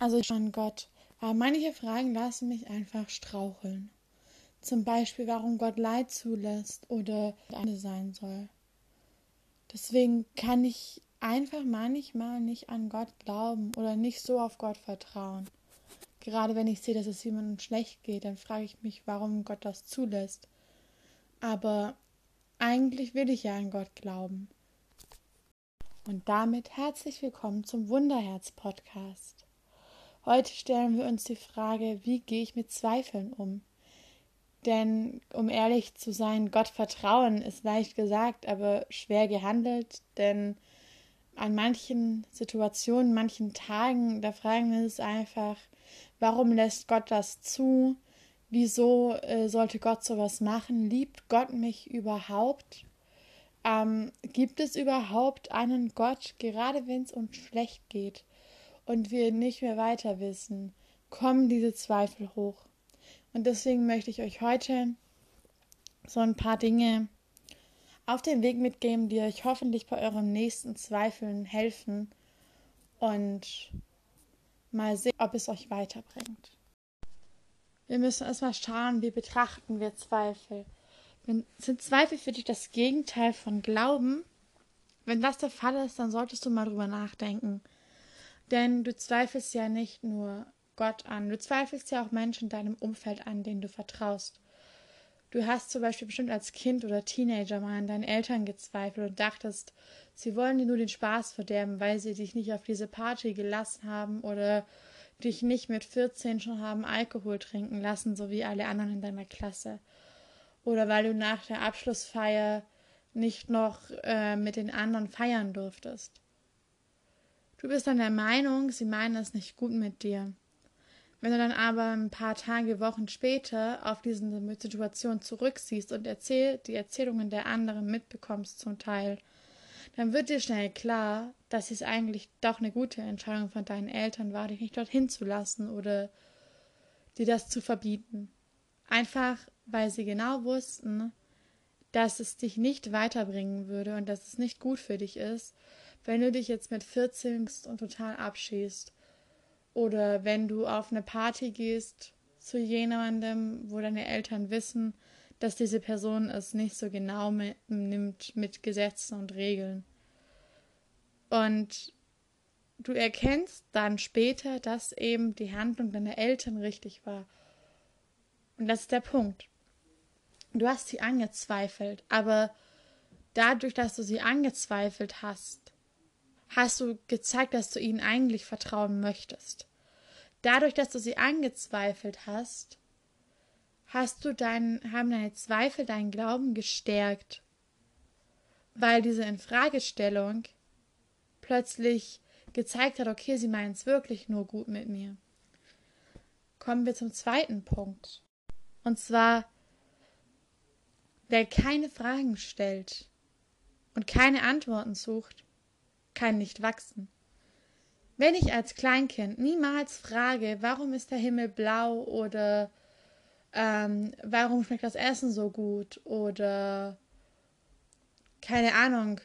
Also schon Gott. Aber manche Fragen lassen mich einfach straucheln. Zum Beispiel, warum Gott Leid zulässt oder eine sein soll. Deswegen kann ich einfach manchmal nicht an Gott glauben oder nicht so auf Gott vertrauen. Gerade wenn ich sehe, dass es jemandem schlecht geht, dann frage ich mich, warum Gott das zulässt. Aber eigentlich will ich ja an Gott glauben. Und damit herzlich willkommen zum Wunderherz Podcast. Heute stellen wir uns die Frage, wie gehe ich mit Zweifeln um? Denn, um ehrlich zu sein, Gott vertrauen ist leicht gesagt, aber schwer gehandelt, denn an manchen Situationen, manchen Tagen, da fragen wir uns einfach, warum lässt Gott das zu? Wieso äh, sollte Gott sowas machen? Liebt Gott mich überhaupt? Ähm, gibt es überhaupt einen Gott, gerade wenn es uns schlecht geht und wir nicht mehr weiter wissen, kommen diese Zweifel hoch. Und deswegen möchte ich euch heute so ein paar Dinge auf den Weg mitgeben, die euch hoffentlich bei euren nächsten Zweifeln helfen und mal sehen, ob es euch weiterbringt. Wir müssen erstmal schauen, wie betrachten wir Zweifel. Sind Zweifel für dich das Gegenteil von Glauben? Wenn das der Fall ist, dann solltest du mal drüber nachdenken. Denn du zweifelst ja nicht nur Gott an, du zweifelst ja auch Menschen in deinem Umfeld an, denen du vertraust. Du hast zum Beispiel bestimmt als Kind oder Teenager mal an deinen Eltern gezweifelt und dachtest, sie wollen dir nur den Spaß verderben, weil sie dich nicht auf diese Party gelassen haben oder dich nicht mit 14 schon haben Alkohol trinken lassen, so wie alle anderen in deiner Klasse. Oder weil du nach der Abschlussfeier nicht noch äh, mit den anderen feiern durftest. Du bist dann der Meinung, sie meinen es nicht gut mit dir. Wenn du dann aber ein paar Tage, Wochen später auf diese Situation zurücksiehst und erzähl, die Erzählungen der anderen mitbekommst zum Teil, dann wird dir schnell klar, dass es eigentlich doch eine gute Entscheidung von deinen Eltern war, dich nicht dorthin zu lassen oder dir das zu verbieten. Einfach, weil sie genau wussten, dass es dich nicht weiterbringen würde und dass es nicht gut für dich ist, wenn du dich jetzt mit 14 und total abschießt oder wenn du auf eine Party gehst zu jemandem, wo deine Eltern wissen, dass diese Person es nicht so genau mit, nimmt mit Gesetzen und Regeln. Und du erkennst dann später, dass eben die Handlung deiner Eltern richtig war. Und das ist der Punkt. Du hast sie angezweifelt, aber dadurch, dass du sie angezweifelt hast, hast du gezeigt, dass du ihnen eigentlich vertrauen möchtest. Dadurch, dass du sie angezweifelt hast, hast du deinen, haben deine Zweifel deinen Glauben gestärkt, weil diese Infragestellung plötzlich gezeigt hat, okay, sie meinen es wirklich nur gut mit mir. Kommen wir zum zweiten Punkt. Und zwar, wer keine Fragen stellt und keine Antworten sucht, kann nicht wachsen. Wenn ich als Kleinkind niemals frage, warum ist der Himmel blau oder ähm, warum schmeckt das Essen so gut oder keine Ahnung,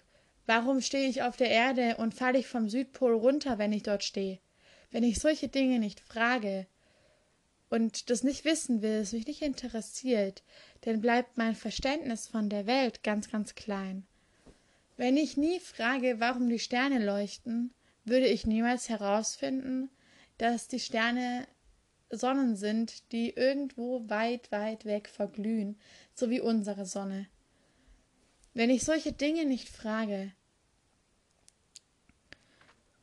warum stehe ich auf der Erde und falle ich vom Südpol runter, wenn ich dort stehe? Wenn ich solche Dinge nicht frage und das nicht wissen will, es mich nicht interessiert, dann bleibt mein Verständnis von der Welt ganz, ganz klein. Wenn ich nie frage, warum die Sterne leuchten, würde ich niemals herausfinden, dass die Sterne Sonnen sind, die irgendwo weit, weit weg verglühen, so wie unsere Sonne. Wenn ich solche Dinge nicht frage,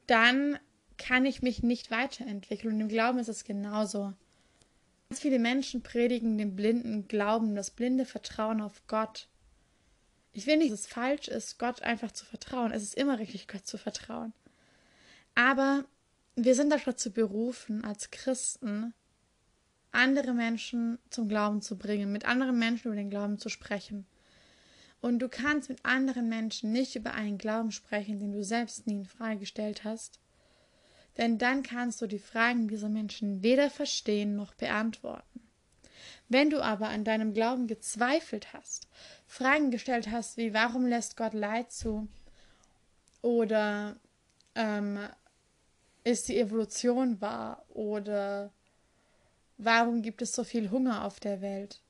dann kann ich mich nicht weiterentwickeln. Und im Glauben ist es genauso. Ganz viele Menschen predigen den blinden Glauben, das blinde Vertrauen auf Gott. Ich will nicht, dass es falsch ist, Gott einfach zu vertrauen. Es ist immer richtig, Gott zu vertrauen. Aber wir sind dazu berufen, als Christen andere Menschen zum Glauben zu bringen, mit anderen Menschen über den Glauben zu sprechen. Und du kannst mit anderen Menschen nicht über einen Glauben sprechen, den du selbst nie in Frage gestellt hast, denn dann kannst du die Fragen dieser Menschen weder verstehen noch beantworten. Wenn du aber an deinem Glauben gezweifelt hast, Fragen gestellt hast wie warum lässt Gott Leid zu oder ähm, ist die Evolution wahr oder warum gibt es so viel Hunger auf der Welt?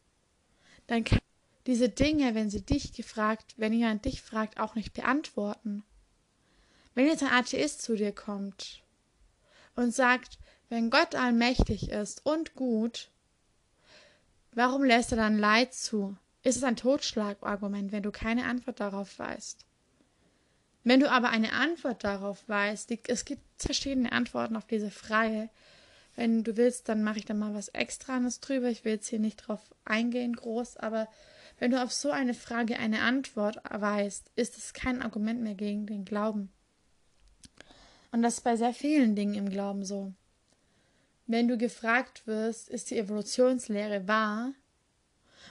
Dann kann diese Dinge, wenn sie dich gefragt, wenn jemand dich fragt, auch nicht beantworten. Wenn jetzt ein Atheist zu dir kommt und sagt, wenn Gott allmächtig ist und gut, warum lässt er dann Leid zu? Ist es ein Totschlagargument, wenn du keine Antwort darauf weißt? Wenn du aber eine Antwort darauf weißt, es gibt verschiedene Antworten auf diese Frage. Wenn du willst, dann mache ich da mal was Extranes drüber. Ich will jetzt hier nicht drauf eingehen, groß, aber wenn du auf so eine Frage eine Antwort weißt, ist es kein Argument mehr gegen den Glauben. Und das ist bei sehr vielen Dingen im Glauben so. Wenn du gefragt wirst, ist die Evolutionslehre wahr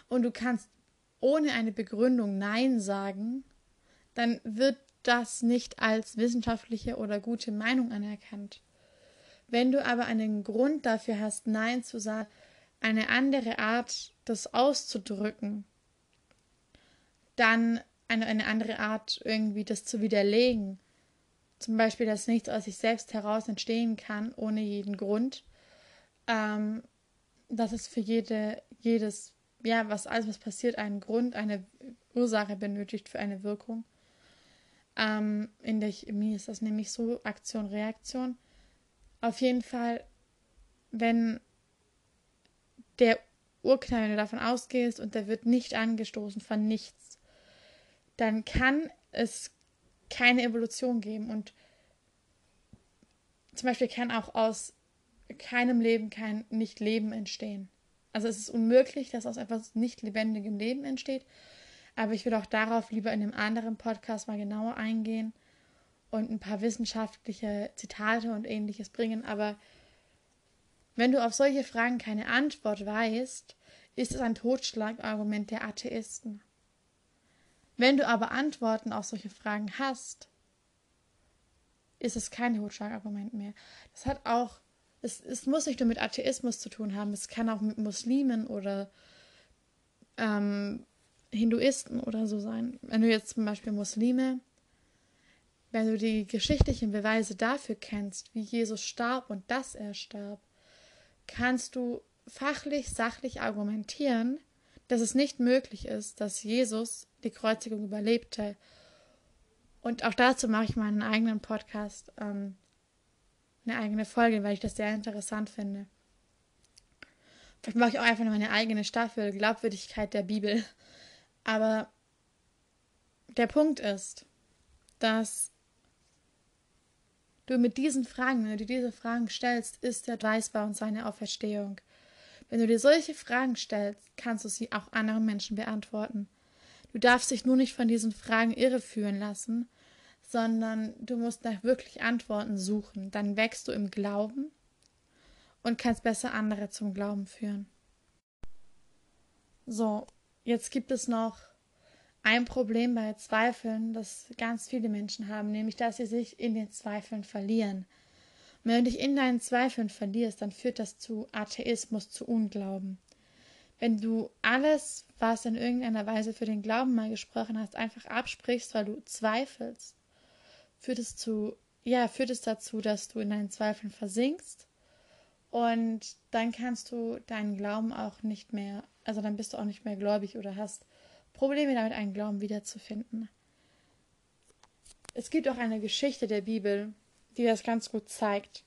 und du kannst ohne eine Begründung Nein sagen, dann wird das nicht als wissenschaftliche oder gute Meinung anerkannt. Wenn du aber einen Grund dafür hast, Nein zu sagen, eine andere Art, das auszudrücken, dann eine, eine andere Art, irgendwie das zu widerlegen. Zum Beispiel, dass nichts aus sich selbst heraus entstehen kann, ohne jeden Grund. Ähm, dass es für jede, jedes ja, was alles, was passiert, einen Grund, eine Ursache benötigt für eine Wirkung. Ähm, in der Chemie ist das nämlich so Aktion, Reaktion. Auf jeden Fall, wenn der Urknall, wenn du davon ausgehst und der wird nicht angestoßen von nichts, dann kann es keine Evolution geben. Und zum Beispiel kann auch aus keinem Leben kein Nicht-Leben entstehen. Also es ist unmöglich, dass aus etwas nicht lebendigem Leben entsteht. Aber ich will auch darauf lieber in einem anderen Podcast mal genauer eingehen und ein paar wissenschaftliche Zitate und ähnliches bringen. Aber wenn du auf solche Fragen keine Antwort weißt, ist es ein Totschlagargument der Atheisten. Wenn du aber Antworten auf solche Fragen hast, ist es kein Totschlagargument mehr. Das hat auch es, es muss nicht nur mit Atheismus zu tun haben, es kann auch mit Muslimen oder ähm, Hinduisten oder so sein. Wenn du jetzt zum Beispiel Muslime, wenn du die geschichtlichen Beweise dafür kennst, wie Jesus starb und dass er starb, kannst du fachlich, sachlich argumentieren, dass es nicht möglich ist, dass Jesus die Kreuzigung überlebte. Und auch dazu mache ich meinen eigenen Podcast. Ähm, eine eigene Folge, weil ich das sehr interessant finde. Vielleicht mache ich auch einfach meine eigene Staffel, Glaubwürdigkeit der Bibel. Aber der Punkt ist, dass du mit diesen Fragen, wenn du dir diese Fragen stellst, ist der Weißbar und seine Auferstehung. Wenn du dir solche Fragen stellst, kannst du sie auch anderen Menschen beantworten. Du darfst dich nur nicht von diesen Fragen irreführen lassen, sondern du musst nach wirklich Antworten suchen. Dann wächst du im Glauben und kannst besser andere zum Glauben führen. So, jetzt gibt es noch ein Problem bei Zweifeln, das ganz viele Menschen haben, nämlich dass sie sich in den Zweifeln verlieren. Und wenn du dich in deinen Zweifeln verlierst, dann führt das zu Atheismus, zu Unglauben. Wenn du alles, was in irgendeiner Weise für den Glauben mal gesprochen hast, einfach absprichst, weil du zweifelst, führt es zu, ja, führt es dazu, dass du in deinen Zweifeln versinkst und dann kannst du deinen Glauben auch nicht mehr, also dann bist du auch nicht mehr gläubig oder hast Probleme damit, einen Glauben wiederzufinden. Es gibt auch eine Geschichte der Bibel, die das ganz gut zeigt.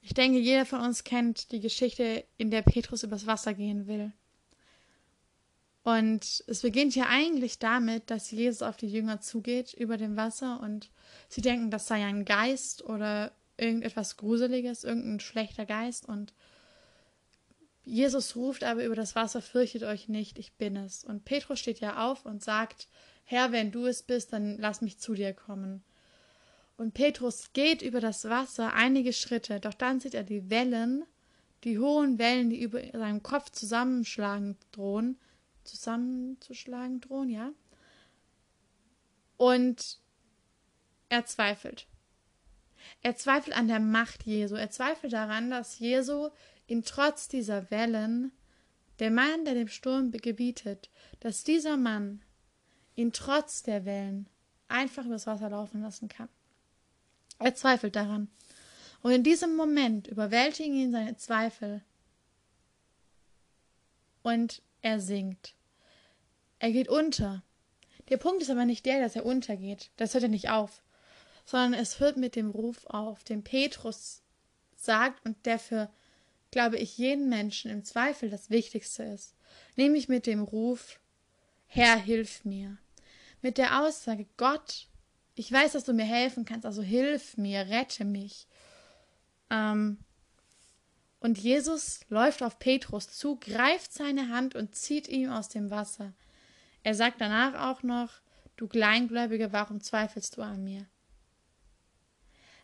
Ich denke, jeder von uns kennt die Geschichte, in der Petrus übers Wasser gehen will. Und es beginnt ja eigentlich damit, dass Jesus auf die Jünger zugeht über dem Wasser und sie denken, das sei ein Geist oder irgendetwas Gruseliges, irgendein schlechter Geist. Und Jesus ruft aber über das Wasser, fürchtet euch nicht, ich bin es. Und Petrus steht ja auf und sagt, Herr, wenn du es bist, dann lass mich zu dir kommen. Und Petrus geht über das Wasser einige Schritte, doch dann sieht er die Wellen, die hohen Wellen, die über seinem Kopf zusammenschlagen drohen, zusammenzuschlagen drohen, ja. Und er zweifelt. Er zweifelt an der Macht Jesu. Er zweifelt daran, dass Jesu ihn trotz dieser Wellen, der Mann, der dem Sturm gebietet, dass dieser Mann ihn trotz der Wellen einfach übers Wasser laufen lassen kann. Er zweifelt daran. Und in diesem Moment überwältigen ihn seine Zweifel und er sinkt. Er geht unter. Der Punkt ist aber nicht der, dass er untergeht. Das hört er nicht auf. Sondern es hört mit dem Ruf auf, den Petrus sagt und der für, glaube ich, jeden Menschen im Zweifel das Wichtigste ist. Nämlich mit dem Ruf, Herr, hilf mir. Mit der Aussage, Gott, ich weiß, dass du mir helfen kannst, also hilf mir, rette mich. Ähm, und Jesus läuft auf Petrus zu, greift seine Hand und zieht ihn aus dem Wasser. Er sagt danach auch noch, du Kleingläubige, warum zweifelst du an mir?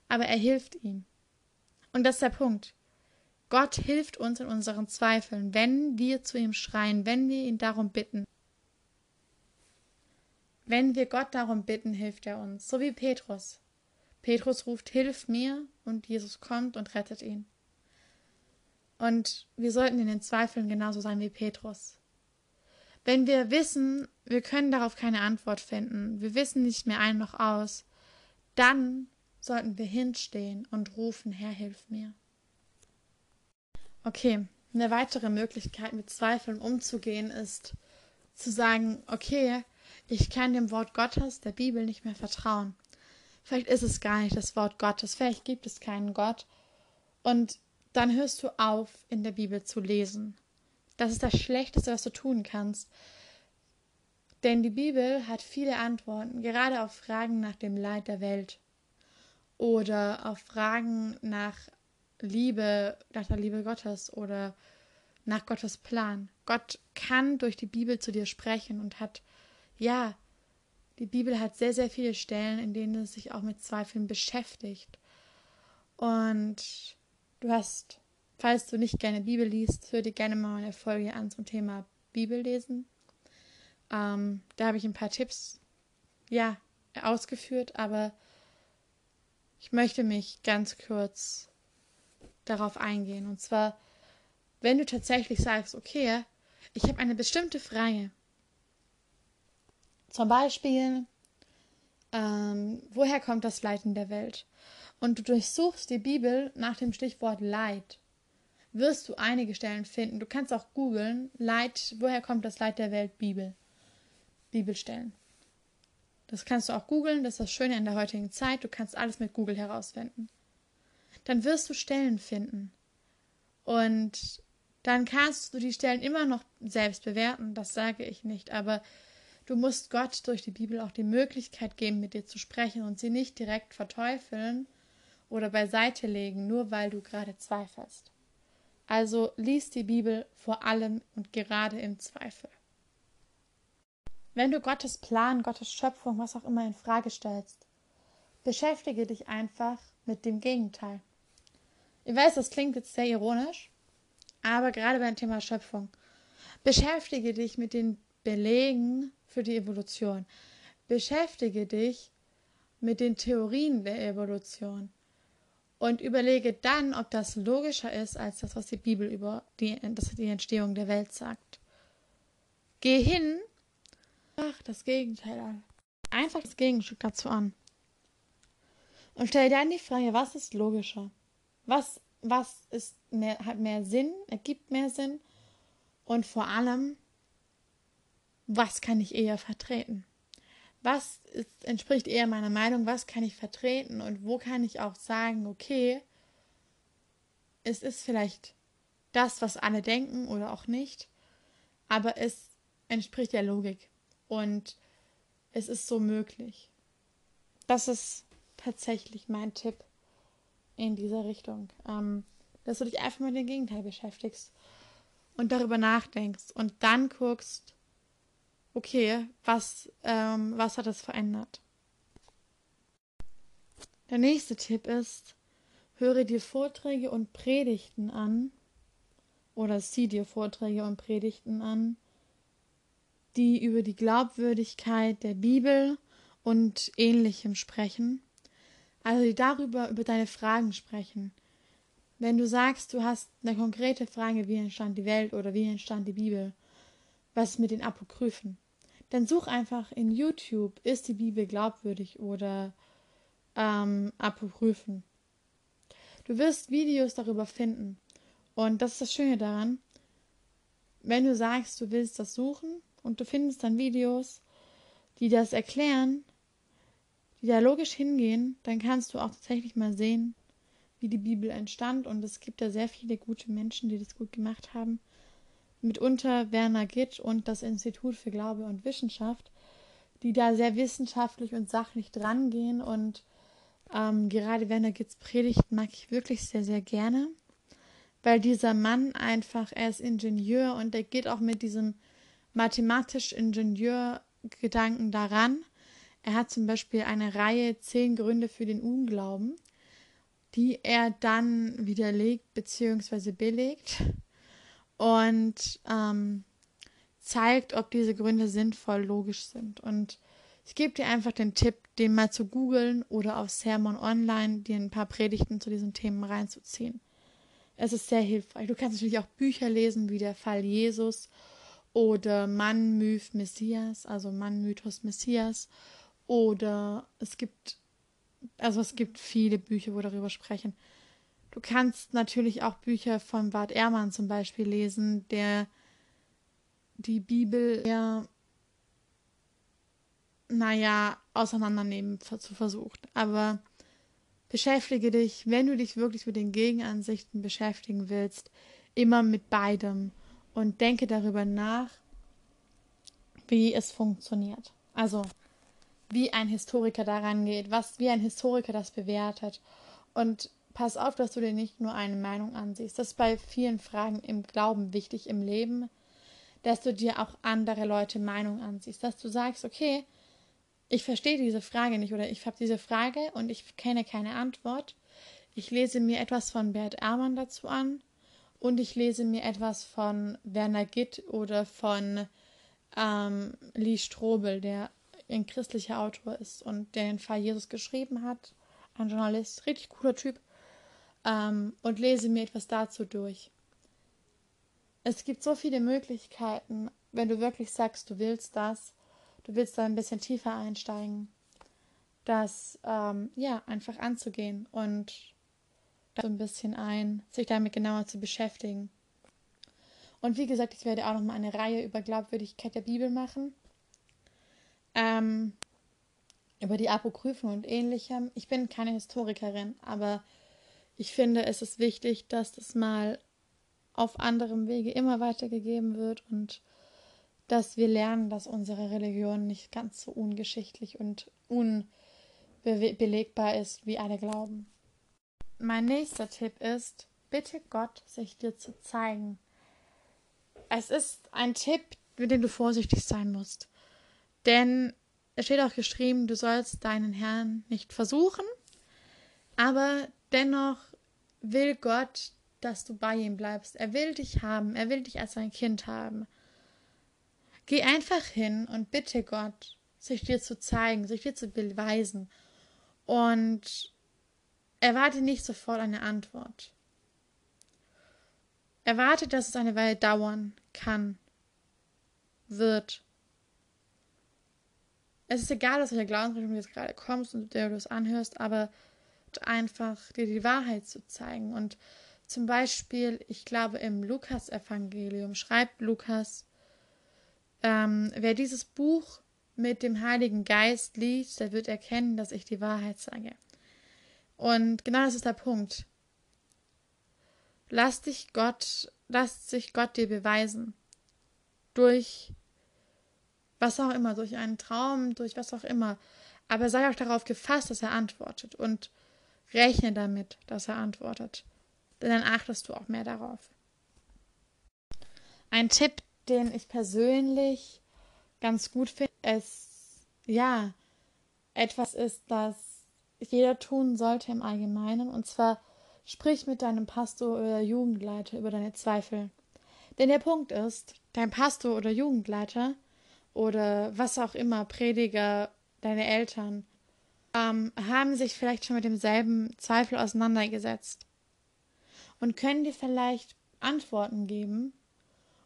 Aber er hilft ihm. Und das ist der Punkt. Gott hilft uns in unseren Zweifeln, wenn wir zu ihm schreien, wenn wir ihn darum bitten. Wenn wir Gott darum bitten, hilft er uns, so wie Petrus. Petrus ruft, hilf mir, und Jesus kommt und rettet ihn. Und wir sollten in den Zweifeln genauso sein wie Petrus. Wenn wir wissen, wir können darauf keine Antwort finden, wir wissen nicht mehr ein noch aus, dann sollten wir hinstehen und rufen, Herr, hilf mir. Okay, eine weitere Möglichkeit, mit Zweifeln umzugehen, ist zu sagen, okay, ich kann dem Wort Gottes, der Bibel, nicht mehr vertrauen. Vielleicht ist es gar nicht das Wort Gottes, vielleicht gibt es keinen Gott. Und dann hörst du auf, in der Bibel zu lesen. Das ist das Schlechteste, was du tun kannst. Denn die Bibel hat viele Antworten, gerade auf Fragen nach dem Leid der Welt oder auf Fragen nach Liebe, nach der Liebe Gottes oder nach Gottes Plan. Gott kann durch die Bibel zu dir sprechen und hat, ja, die Bibel hat sehr, sehr viele Stellen, in denen es sich auch mit Zweifeln beschäftigt. Und Du hast, falls du nicht gerne Bibel liest, hör dir gerne mal eine Folge an zum Thema Bibel lesen. Ähm, da habe ich ein paar Tipps, ja, ausgeführt, aber ich möchte mich ganz kurz darauf eingehen. Und zwar, wenn du tatsächlich sagst, okay, ich habe eine bestimmte Frage. Zum Beispiel, ähm, woher kommt das Leiden der Welt? und du durchsuchst die Bibel nach dem Stichwort Leid, wirst du einige Stellen finden. Du kannst auch googeln, Leid, woher kommt das Leid der Welt, Bibel. Bibelstellen. Das kannst du auch googeln, das ist das Schöne in der heutigen Zeit, du kannst alles mit Google herausfinden. Dann wirst du Stellen finden. Und dann kannst du die Stellen immer noch selbst bewerten, das sage ich nicht, aber du musst Gott durch die Bibel auch die Möglichkeit geben, mit dir zu sprechen und sie nicht direkt verteufeln oder beiseite legen, nur weil du gerade zweifelst. Also lies die Bibel vor allem und gerade im Zweifel. Wenn du Gottes Plan, Gottes Schöpfung, was auch immer in Frage stellst, beschäftige dich einfach mit dem Gegenteil. Ich weiß, das klingt jetzt sehr ironisch, aber gerade beim Thema Schöpfung, beschäftige dich mit den Belegen für die Evolution. Beschäftige dich mit den Theorien der Evolution und überlege dann, ob das logischer ist als das, was die Bibel über die, die Entstehung der Welt sagt. Geh hin, ach, das Gegenteil an. Einfach das Gegenstück dazu an. Und stell dir dann die Frage, was ist logischer? Was, was ist mehr, hat mehr Sinn, ergibt mehr Sinn? Und vor allem, was kann ich eher vertreten? Was ist, entspricht eher meiner Meinung, was kann ich vertreten und wo kann ich auch sagen, okay, es ist vielleicht das, was alle denken oder auch nicht, aber es entspricht der Logik und es ist so möglich. Das ist tatsächlich mein Tipp in dieser Richtung, ähm, dass du dich einfach mit dem Gegenteil beschäftigst und darüber nachdenkst und dann guckst, okay, was, ähm, was hat es verändert? Der nächste Tipp ist, höre dir Vorträge und Predigten an oder sieh dir Vorträge und Predigten an, die über die Glaubwürdigkeit der Bibel und ähnlichem sprechen, also die darüber über deine Fragen sprechen. Wenn du sagst, du hast eine konkrete Frage, wie entstand die Welt oder wie entstand die Bibel, was mit den Apokryphen? Dann such einfach in YouTube, ist die Bibel glaubwürdig oder ähm, apokryphen. Du wirst Videos darüber finden. Und das ist das Schöne daran. Wenn du sagst, du willst das suchen und du findest dann Videos, die das erklären, die da logisch hingehen, dann kannst du auch tatsächlich mal sehen, wie die Bibel entstand. Und es gibt da sehr viele gute Menschen, die das gut gemacht haben. Mitunter Werner Gitt und das Institut für Glaube und Wissenschaft, die da sehr wissenschaftlich und sachlich drangehen. Und ähm, gerade Werner Gitts Predigt mag ich wirklich sehr, sehr gerne, weil dieser Mann einfach, er ist Ingenieur und er geht auch mit diesem mathematisch-Ingenieur-Gedanken daran. Er hat zum Beispiel eine Reihe zehn Gründe für den Unglauben die er dann widerlegt bzw. belegt und ähm, zeigt, ob diese Gründe sinnvoll logisch sind. Und ich gebe dir einfach den Tipp, den mal zu googeln oder auf Sermon Online dir ein paar Predigten zu diesen Themen reinzuziehen. Es ist sehr hilfreich. Du kannst natürlich auch Bücher lesen, wie der Fall Jesus oder Mann, Myth, Messias, also Mann, Mythos, Messias. Oder es gibt also es gibt viele Bücher, wo darüber sprechen. Du kannst natürlich auch Bücher von Bart Ehrmann zum Beispiel lesen, der die Bibel eher, naja, auseinandernehmen zu versucht. Aber beschäftige dich, wenn du dich wirklich mit den Gegenansichten beschäftigen willst, immer mit beidem und denke darüber nach, wie es funktioniert. Also wie ein Historiker daran geht, was, wie ein Historiker das bewertet. Und pass auf, dass du dir nicht nur eine Meinung ansiehst. Das ist bei vielen Fragen im Glauben wichtig im Leben, dass du dir auch andere Leute Meinung ansiehst, dass du sagst, okay, ich verstehe diese Frage nicht oder ich habe diese Frage und ich kenne keine Antwort. Ich lese mir etwas von Bert Ehrmann dazu an und ich lese mir etwas von Werner Gitt oder von ähm, Lee Strobel, der ein christlicher Autor ist und der den Fall Jesus geschrieben hat, ein Journalist, richtig cooler Typ, ähm, und lese mir etwas dazu durch. Es gibt so viele Möglichkeiten, wenn du wirklich sagst, du willst das, du willst da ein bisschen tiefer einsteigen, das ähm, ja einfach anzugehen und so ein bisschen ein, sich damit genauer zu beschäftigen. Und wie gesagt, ich werde auch noch mal eine Reihe über Glaubwürdigkeit der Bibel machen ähm, über die Apokryphen und ähnlichem. Ich bin keine Historikerin, aber ich finde, es ist wichtig, dass das mal auf anderem Wege immer weitergegeben wird und dass wir lernen, dass unsere Religion nicht ganz so ungeschichtlich und unbelegbar ist, wie alle glauben. Mein nächster Tipp ist, bitte Gott, sich dir zu zeigen. Es ist ein Tipp, mit dem du vorsichtig sein musst. Denn es steht auch geschrieben, du sollst deinen Herrn nicht versuchen, aber dennoch will Gott, dass du bei ihm bleibst. Er will dich haben, er will dich als sein Kind haben. Geh einfach hin und bitte Gott, sich dir zu zeigen, sich dir zu beweisen. Und erwarte nicht sofort eine Antwort. Erwarte, dass es eine Weile dauern kann, wird es ist egal, aus welcher Glaubensrichtung du jetzt gerade kommst und der du es anhörst, aber einfach dir die Wahrheit zu zeigen. Und zum Beispiel, ich glaube, im Lukas-Evangelium schreibt Lukas, ähm, wer dieses Buch mit dem Heiligen Geist liest, der wird erkennen, dass ich die Wahrheit sage. Und genau das ist der Punkt. Lass dich Gott, lass sich Gott dir beweisen. Durch was auch immer, durch einen Traum, durch was auch immer. Aber sei auch darauf gefasst, dass er antwortet und rechne damit, dass er antwortet. Denn dann achtest du auch mehr darauf. Ein Tipp, den ich persönlich ganz gut finde, ist, ja, etwas ist, das jeder tun sollte im Allgemeinen. Und zwar sprich mit deinem Pastor oder Jugendleiter über deine Zweifel. Denn der Punkt ist, dein Pastor oder Jugendleiter oder was auch immer, Prediger, deine Eltern, ähm, haben sich vielleicht schon mit demselben Zweifel auseinandergesetzt und können dir vielleicht Antworten geben.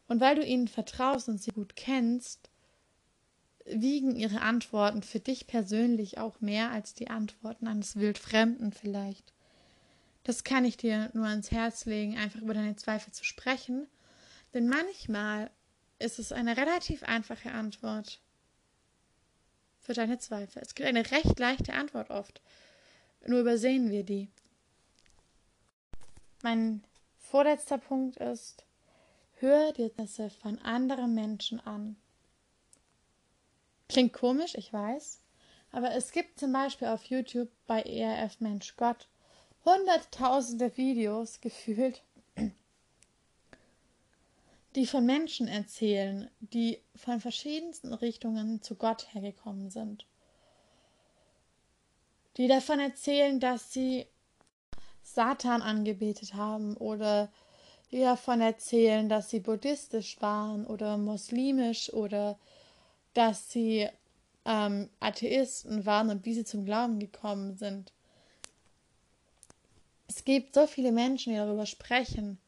Und weil du ihnen vertraust und sie gut kennst, wiegen ihre Antworten für dich persönlich auch mehr als die Antworten eines Wildfremden vielleicht. Das kann ich dir nur ans Herz legen, einfach über deine Zweifel zu sprechen. Denn manchmal ist es eine relativ einfache Antwort für deine Zweifel. Es gibt eine recht leichte Antwort oft. Nur übersehen wir die. Mein vorletzter Punkt ist, hör dir das von anderen Menschen an. Klingt komisch, ich weiß, aber es gibt zum Beispiel auf YouTube bei ERF Mensch Gott hunderttausende Videos gefühlt, die von Menschen erzählen, die von verschiedensten Richtungen zu Gott hergekommen sind. Die davon erzählen, dass sie Satan angebetet haben oder die davon erzählen, dass sie buddhistisch waren oder muslimisch oder dass sie ähm, Atheisten waren und wie sie zum Glauben gekommen sind. Es gibt so viele Menschen, die darüber sprechen.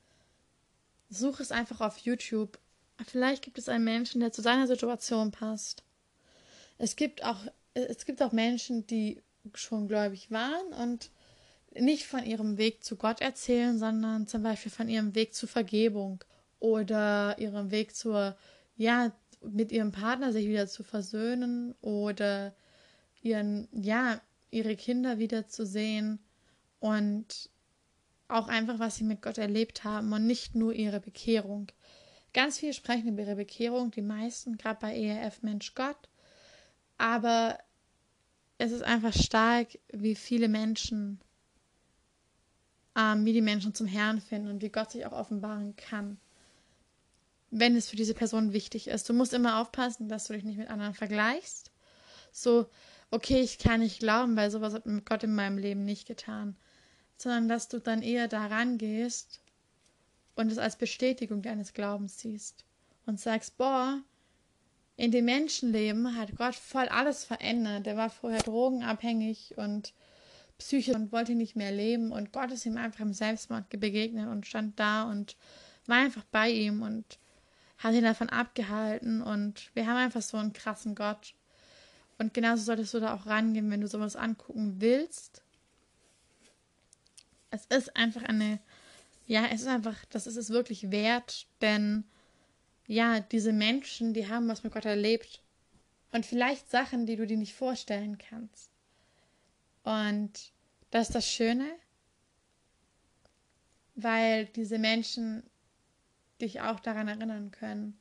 Such es einfach auf YouTube. Vielleicht gibt es einen Menschen, der zu seiner Situation passt. Es gibt auch, es gibt auch Menschen, die schon gläubig waren und nicht von ihrem Weg zu Gott erzählen, sondern zum Beispiel von ihrem Weg zur Vergebung oder ihrem Weg zur, ja, mit ihrem Partner sich wieder zu versöhnen oder ihren, ja, ihre Kinder wieder zu sehen und auch einfach, was sie mit Gott erlebt haben und nicht nur ihre Bekehrung. Ganz viele sprechen über ihre Bekehrung, die meisten, gerade bei ERF Mensch Gott. Aber es ist einfach stark, wie viele Menschen, ähm, wie die Menschen zum Herrn finden und wie Gott sich auch offenbaren kann wenn es für diese Person wichtig ist. Du musst immer aufpassen, dass du dich nicht mit anderen vergleichst. So, okay, ich kann nicht glauben, weil sowas hat Gott in meinem Leben nicht getan. Sondern dass du dann eher daran gehst und es als Bestätigung deines Glaubens siehst. Und sagst, boah, in dem Menschenleben hat Gott voll alles verändert. Der war vorher drogenabhängig und psychisch und wollte nicht mehr leben. Und Gott ist ihm einfach im Selbstmord begegnet und stand da und war einfach bei ihm und hat ihn davon abgehalten und wir haben einfach so einen krassen Gott. Und genauso solltest du da auch rangehen, wenn du sowas angucken willst. Es ist einfach eine, ja, es ist einfach, das ist es wirklich wert, denn ja, diese Menschen, die haben was mit Gott erlebt und vielleicht Sachen, die du dir nicht vorstellen kannst. Und das ist das Schöne, weil diese Menschen dich auch daran erinnern können,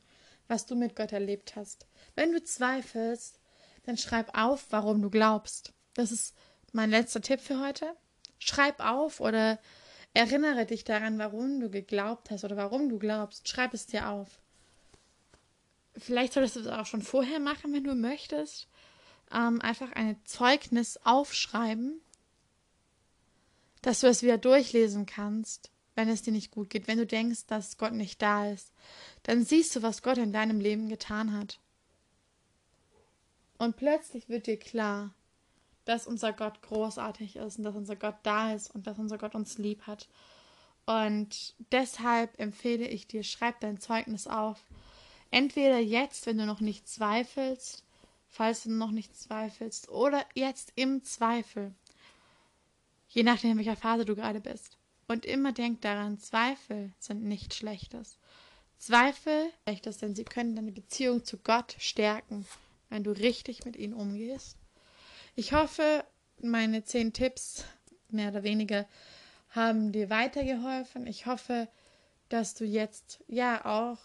was du mit Gott erlebt hast. Wenn du zweifelst, dann schreib auf, warum du glaubst. Das ist mein letzter Tipp für heute. Schreib auf oder erinnere dich daran, warum du geglaubt hast oder warum du glaubst. Schreib es dir auf. Vielleicht solltest du es auch schon vorher machen, wenn du möchtest. Ähm, einfach ein Zeugnis aufschreiben, dass du es wieder durchlesen kannst wenn es dir nicht gut geht, wenn du denkst, dass Gott nicht da ist, dann siehst du, was Gott in deinem Leben getan hat. Und plötzlich wird dir klar, dass unser Gott großartig ist und dass unser Gott da ist und dass unser Gott uns lieb hat. Und deshalb empfehle ich dir, schreib dein Zeugnis auf. Entweder jetzt, wenn du noch nicht zweifelst, falls du noch nicht zweifelst, oder jetzt im Zweifel. Je nachdem, in welcher Phase du gerade bist. Und immer denk daran, Zweifel sind nichts Schlechtes. Zweifel Schlechtes, denn sie können deine Beziehung zu Gott stärken, wenn du richtig mit ihnen umgehst. Ich hoffe, meine zehn Tipps, mehr oder weniger, haben dir weitergeholfen. Ich hoffe, dass du jetzt ja auch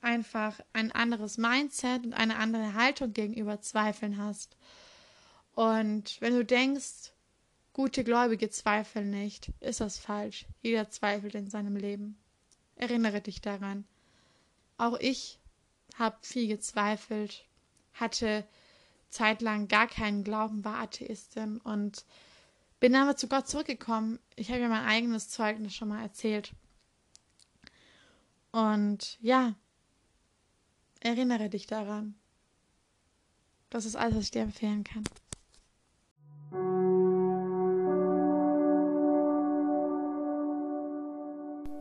einfach ein anderes Mindset und eine andere Haltung gegenüber Zweifeln hast. Und wenn du denkst, Gute Gläubige zweifeln nicht. Ist das falsch? Jeder zweifelt in seinem Leben. Erinnere dich daran. Auch ich habe viel gezweifelt, hatte zeitlang gar keinen Glauben, war Atheistin und bin aber zu Gott zurückgekommen. Ich habe ja mein eigenes Zeugnis schon mal erzählt. Und ja, erinnere dich daran. Das ist alles, was ich dir empfehlen kann.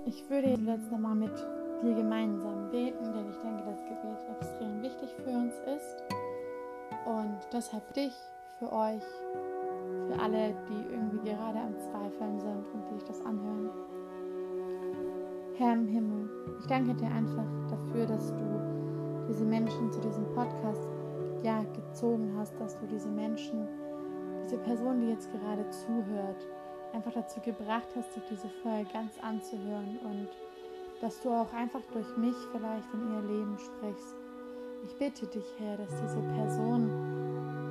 Ich würde jetzt nochmal mit dir gemeinsam beten, denn ich denke, das Gebet extrem wichtig für uns ist. Und deshalb dich, für euch, für für alle, die irgendwie gerade am Zweifeln sind und die sich das anhören. Herr im Himmel, ich danke dir einfach dafür, dass du diese Menschen zu diesem Podcast ja, gezogen hast, dass du diese Menschen, diese Person, die jetzt gerade zuhört, einfach dazu gebracht hast, sich diese Folge ganz anzuhören und dass du auch einfach durch mich vielleicht in ihr Leben sprichst. Ich bitte dich, Herr, dass diese Person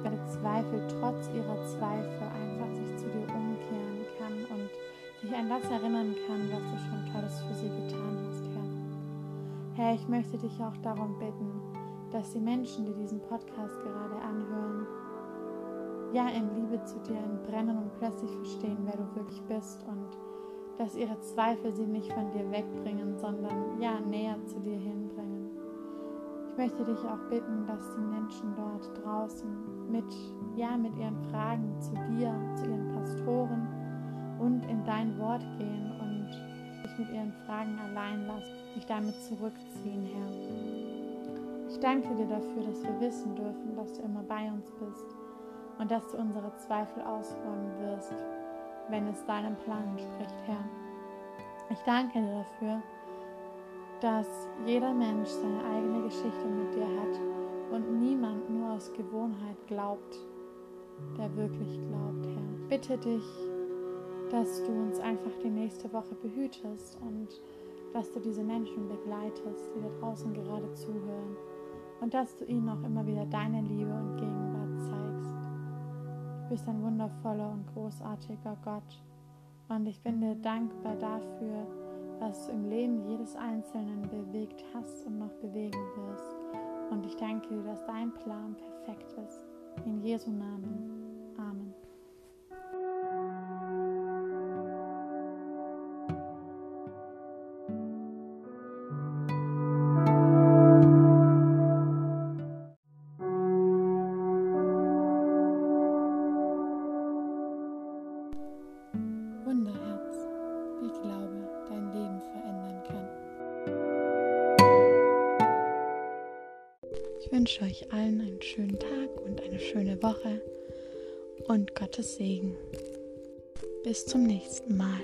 ihre Zweifel, trotz ihrer Zweifel, einfach sich zu dir umkehren kann und sich an das erinnern kann, was du schon Tolles für sie getan hast, Herr. Herr, ich möchte dich auch darum bitten, dass die Menschen, die diesen Podcast gerade anhören, ja in Liebe zu dir brennen und plötzlich verstehen, wer du wirklich bist und dass ihre Zweifel sie nicht von dir wegbringen, sondern ja näher zu dir hinbringen. Ich möchte dich auch bitten, dass die Menschen dort draußen mit ja mit ihren Fragen zu dir, zu ihren Pastoren und in dein Wort gehen und sich mit ihren Fragen allein lassen, sich damit zurückziehen, Herr. Ich danke dir dafür, dass wir wissen dürfen, dass du immer bei uns bist und dass du unsere Zweifel ausräumen wirst wenn es deinem Plan entspricht, Herr. Ich danke dir dafür, dass jeder Mensch seine eigene Geschichte mit dir hat und niemand nur aus Gewohnheit glaubt, der wirklich glaubt, Herr. Bitte dich, dass du uns einfach die nächste Woche behütest und dass du diese Menschen begleitest, die da draußen gerade zuhören und dass du ihnen auch immer wieder deine Liebe und Gegenwart zeigst bist ein wundervoller und großartiger Gott. Und ich bin dir dankbar dafür, was du im Leben jedes Einzelnen bewegt hast und noch bewegen wirst. Und ich danke dir, dass dein Plan perfekt ist. In Jesu Namen. Und Gottes Segen. Bis zum nächsten Mal.